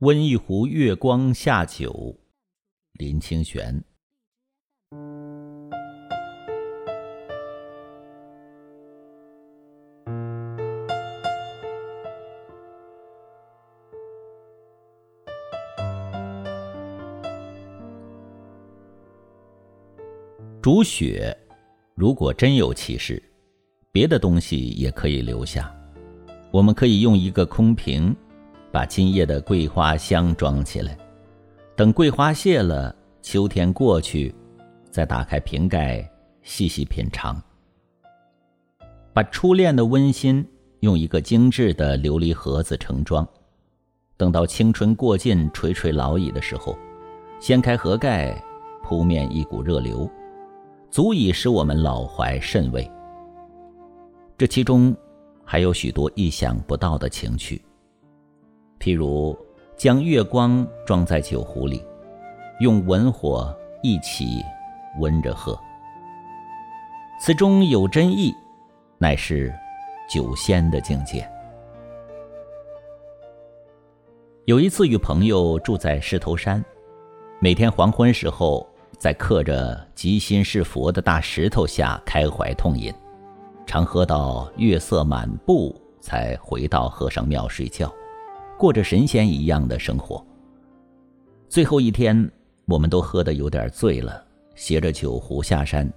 温一壶月光下酒，林清玄。煮雪，如果真有其事，别的东西也可以留下。我们可以用一个空瓶，把今夜的桂花香装起来。等桂花谢了，秋天过去，再打开瓶盖，细细品尝。把初恋的温馨用一个精致的琉璃盒子盛装。等到青春过尽、垂垂老矣的时候，掀开盒盖，扑面一股热流。足以使我们老怀甚慰。这其中还有许多意想不到的情趣，譬如将月光装在酒壶里，用文火一起温着喝。此中有真意，乃是酒仙的境界。有一次与朋友住在狮头山，每天黄昏时候。在刻着“吉心是佛”的大石头下开怀痛饮，常喝到月色满布，才回到和尚庙睡觉，过着神仙一样的生活。最后一天，我们都喝得有点醉了，携着酒壶下山。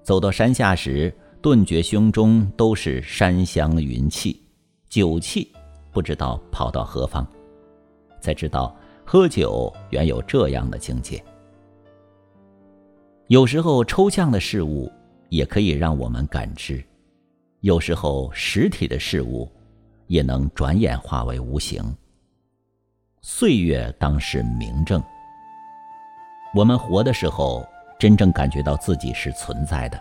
走到山下时，顿觉胸中都是山香云气，酒气不知道跑到何方，才知道喝酒原有这样的境界。有时候抽象的事物也可以让我们感知，有时候实体的事物也能转眼化为无形。岁月当是明证。我们活的时候，真正感觉到自己是存在的；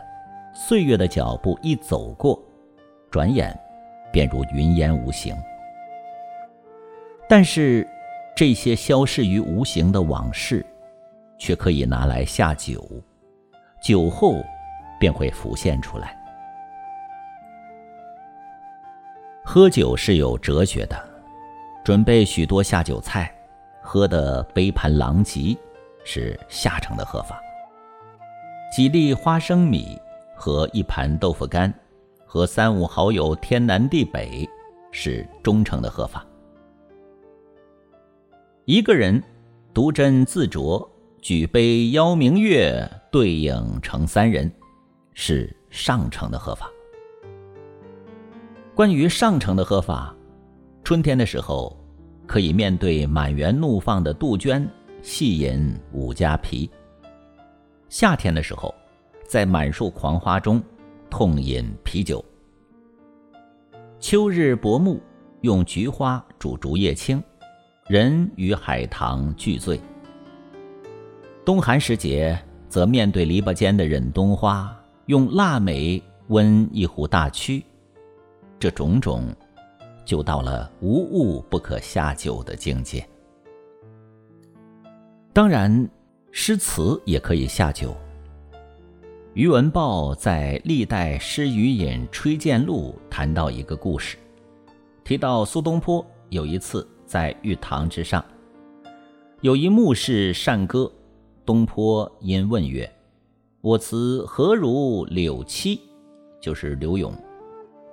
岁月的脚步一走过，转眼便如云烟无形。但是，这些消逝于无形的往事，却可以拿来下酒。酒后，便会浮现出来。喝酒是有哲学的，准备许多下酒菜，喝得杯盘狼藉，是下乘的喝法。几粒花生米和一盘豆腐干，和三五好友天南地北，是中乘的喝法。一个人独斟自酌，举杯邀明月。对影成三人，是上乘的喝法。关于上乘的喝法，春天的时候，可以面对满园怒放的杜鹃，细饮五加皮；夏天的时候，在满树狂花中，痛饮啤酒。秋日薄暮，用菊花煮竹叶青，人与海棠俱醉。冬寒时节。则面对篱笆间的忍冬花，用腊梅温一壶大曲，这种种，就到了无物不可下酒的境界。当然，诗词也可以下酒。余文豹在《历代诗余饮吹荐录》谈到一个故事，提到苏东坡有一次在玉堂之上，有一牧士善歌。东坡因问曰：“我词何如柳七？就是柳永。”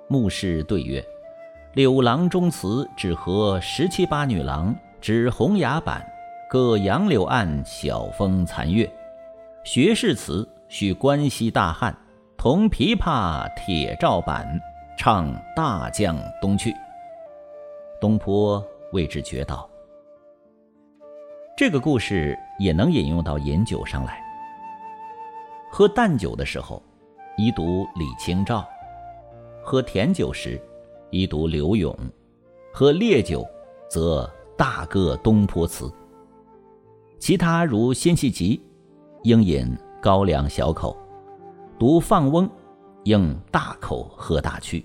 牧士对曰：“柳郎中词只合十七八女郎，指红崖板，歌杨柳岸，晓风残月。学士词须关西大汉，同琵琶，铁照板，唱大将东去。”东坡为之绝道。这个故事也能引用到饮酒上来。喝淡酒的时候，宜读李清照；喝甜酒时，宜读柳永；喝烈酒，则大歌东坡词。其他如辛弃疾，应饮高粱小口；读放翁，应大口喝大曲；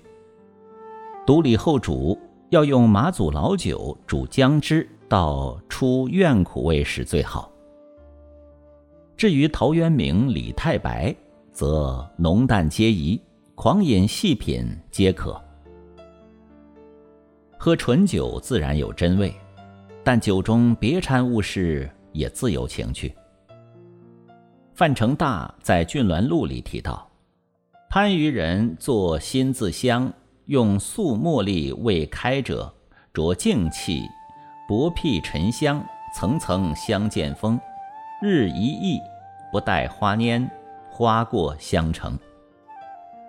读李后主，要用马祖老酒煮姜汁。到出怨苦味时最好。至于陶渊明、李太白，则浓淡皆宜，狂饮细品皆可。喝醇酒自然有真味，但酒中别掺物事，也自有情趣。范成大在《俊鸾录》里提到，番禺人作新字香，用素茉莉未开者，着净气，薄辟沉香，层层相见风，日一溢，不带花蔫，花过香成。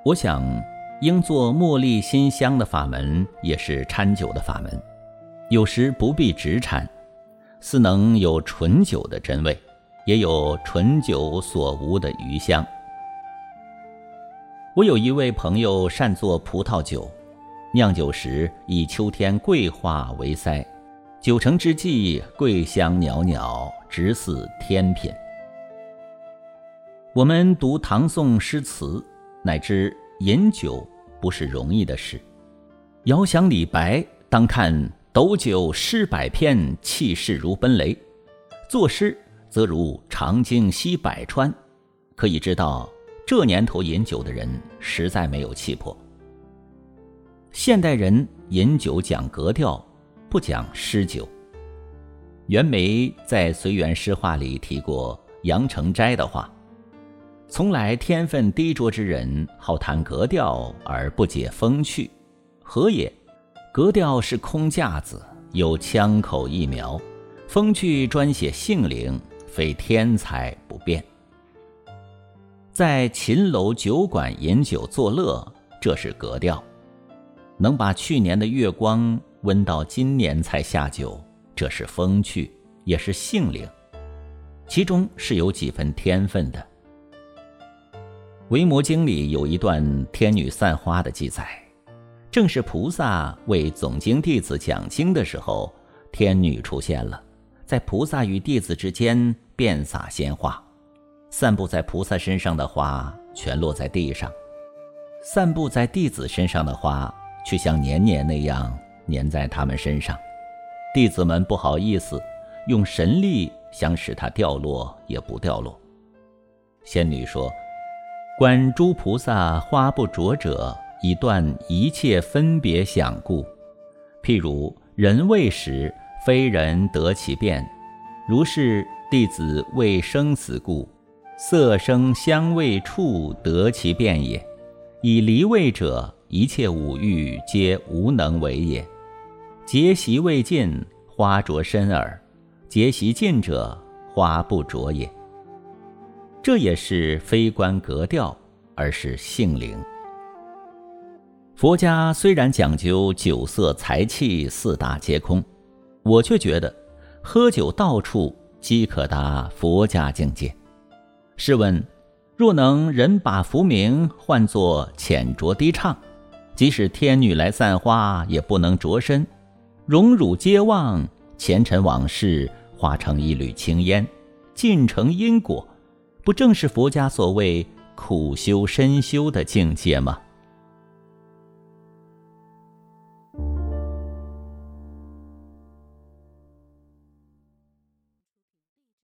我想，应做茉莉新香的法门，也是掺酒的法门。有时不必直掺，似能有醇酒的真味。也有醇酒所无的余香。我有一位朋友善做葡萄酒，酿酒时以秋天桂花为塞，九成之际桂香袅袅，直似天品。我们读唐宋诗词，乃知饮酒不是容易的事。遥想李白，当看斗酒诗百篇，气势如奔雷。作诗。则如长鲸吸百川，可以知道这年头饮酒的人实在没有气魄。现代人饮酒讲格调，不讲诗酒。袁枚在《随园诗话》里提过杨成斋的话：“从来天分低拙之人，好谈格调而不解风趣，何也？格调是空架子，有枪口一瞄；风趣专写性灵。”非天才不变。在秦楼酒馆饮酒作乐，这是格调；能把去年的月光温到今年才下酒，这是风趣，也是性灵，其中是有几分天分的。《维摩经》里有一段天女散花的记载，正是菩萨为总经弟子讲经的时候，天女出现了，在菩萨与弟子之间。遍洒鲜花，散布在菩萨身上的花全落在地上，散布在弟子身上的花却像年年那样粘在他们身上。弟子们不好意思，用神力想使它掉落也不掉落。仙女说：“观诸菩萨花不着者，以断一切分别想故。譬如人未时，非人得其变，如是。”弟子为生死故，色声香味触得其变也。以离味者，一切五欲皆无能为也。结习未尽，花着身耳；结习尽者，花不着也。这也是非观格调，而是性灵。佛家虽然讲究酒色财气四大皆空，我却觉得喝酒到处。即可达佛家境界。试问，若能人把浮名换作浅酌低唱，即使天女来散花，也不能着身。荣辱皆忘，前尘往事化成一缕青烟，尽成因果，不正是佛家所谓苦修深修的境界吗？